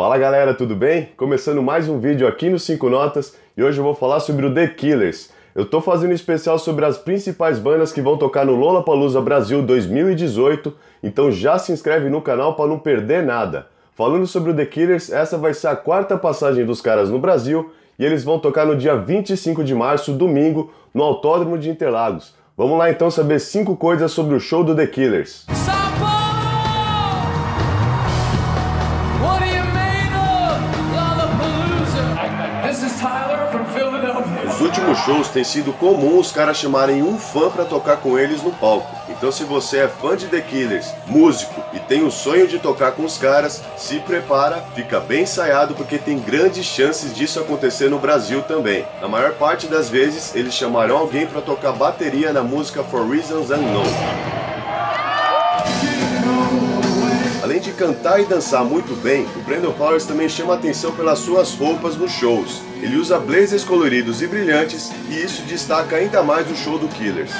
Fala galera, tudo bem? Começando mais um vídeo aqui no 5 Notas e hoje eu vou falar sobre o The Killers. Eu tô fazendo um especial sobre as principais bandas que vão tocar no Lollapalooza Brasil 2018, então já se inscreve no canal para não perder nada. Falando sobre o The Killers, essa vai ser a quarta passagem dos caras no Brasil e eles vão tocar no dia 25 de março, domingo, no Autódromo de Interlagos. Vamos lá então saber 5 coisas sobre o show do The Killers. Nos últimos shows tem sido comum os caras chamarem um fã para tocar com eles no palco. Então se você é fã de The Killers, músico e tem o sonho de tocar com os caras, se prepara, fica bem ensaiado porque tem grandes chances disso acontecer no Brasil também. Na maior parte das vezes, eles chamarão alguém para tocar bateria na música For Reasons Unknown. Cantar e dançar muito bem, o Brandon Flowers também chama atenção pelas suas roupas nos shows. Ele usa blazers coloridos e brilhantes e isso destaca ainda mais o show do Killers.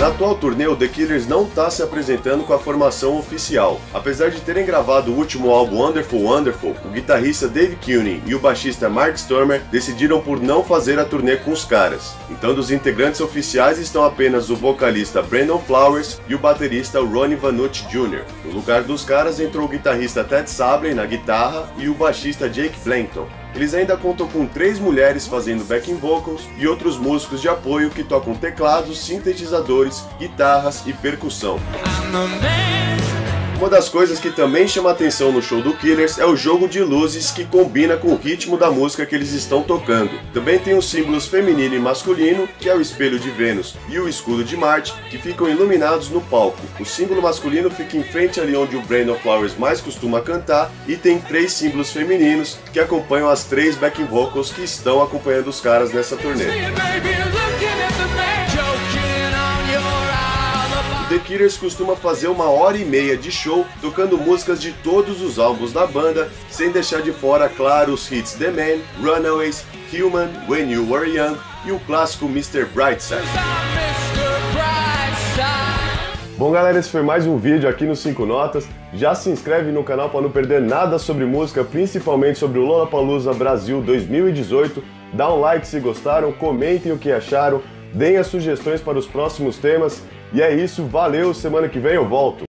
Na atual turnê, o The Killers não está se apresentando com a formação oficial. Apesar de terem gravado o último álbum Wonderful Wonderful, o guitarrista Dave Cuny e o baixista Mark Stormer decidiram por não fazer a turnê com os caras. Então, dos integrantes oficiais estão apenas o vocalista Brandon Flowers e o baterista Ronnie Vanucci Jr. No lugar dos caras entrou o guitarrista Ted Sabley na guitarra e o baixista Jake Blankton. Eles ainda contam com três mulheres fazendo backing vocals e outros músicos de apoio que tocam teclados, sintetizadores, guitarras e percussão. Uma das coisas que também chama atenção no show do Killers é o jogo de luzes que combina com o ritmo da música que eles estão tocando. Também tem os símbolos feminino e masculino, que é o espelho de Vênus e o escudo de Marte, que ficam iluminados no palco. O símbolo masculino fica em frente ali onde o Brandon Flowers mais costuma cantar, e tem três símbolos femininos que acompanham as três backing vocals que estão acompanhando os caras nessa turnê. The Killers costuma fazer uma hora e meia de show tocando músicas de todos os álbuns da banda, sem deixar de fora, claro, os hits The Man, Runaways, Human, When You Were Young e o clássico Mr. Brightside. Bom galera, esse foi mais um vídeo aqui no 5 Notas. Já se inscreve no canal para não perder nada sobre música, principalmente sobre o Lollapalooza Brasil 2018. Dá um like se gostaram, comentem o que acharam, deem as sugestões para os próximos temas e é isso, valeu, semana que vem eu volto.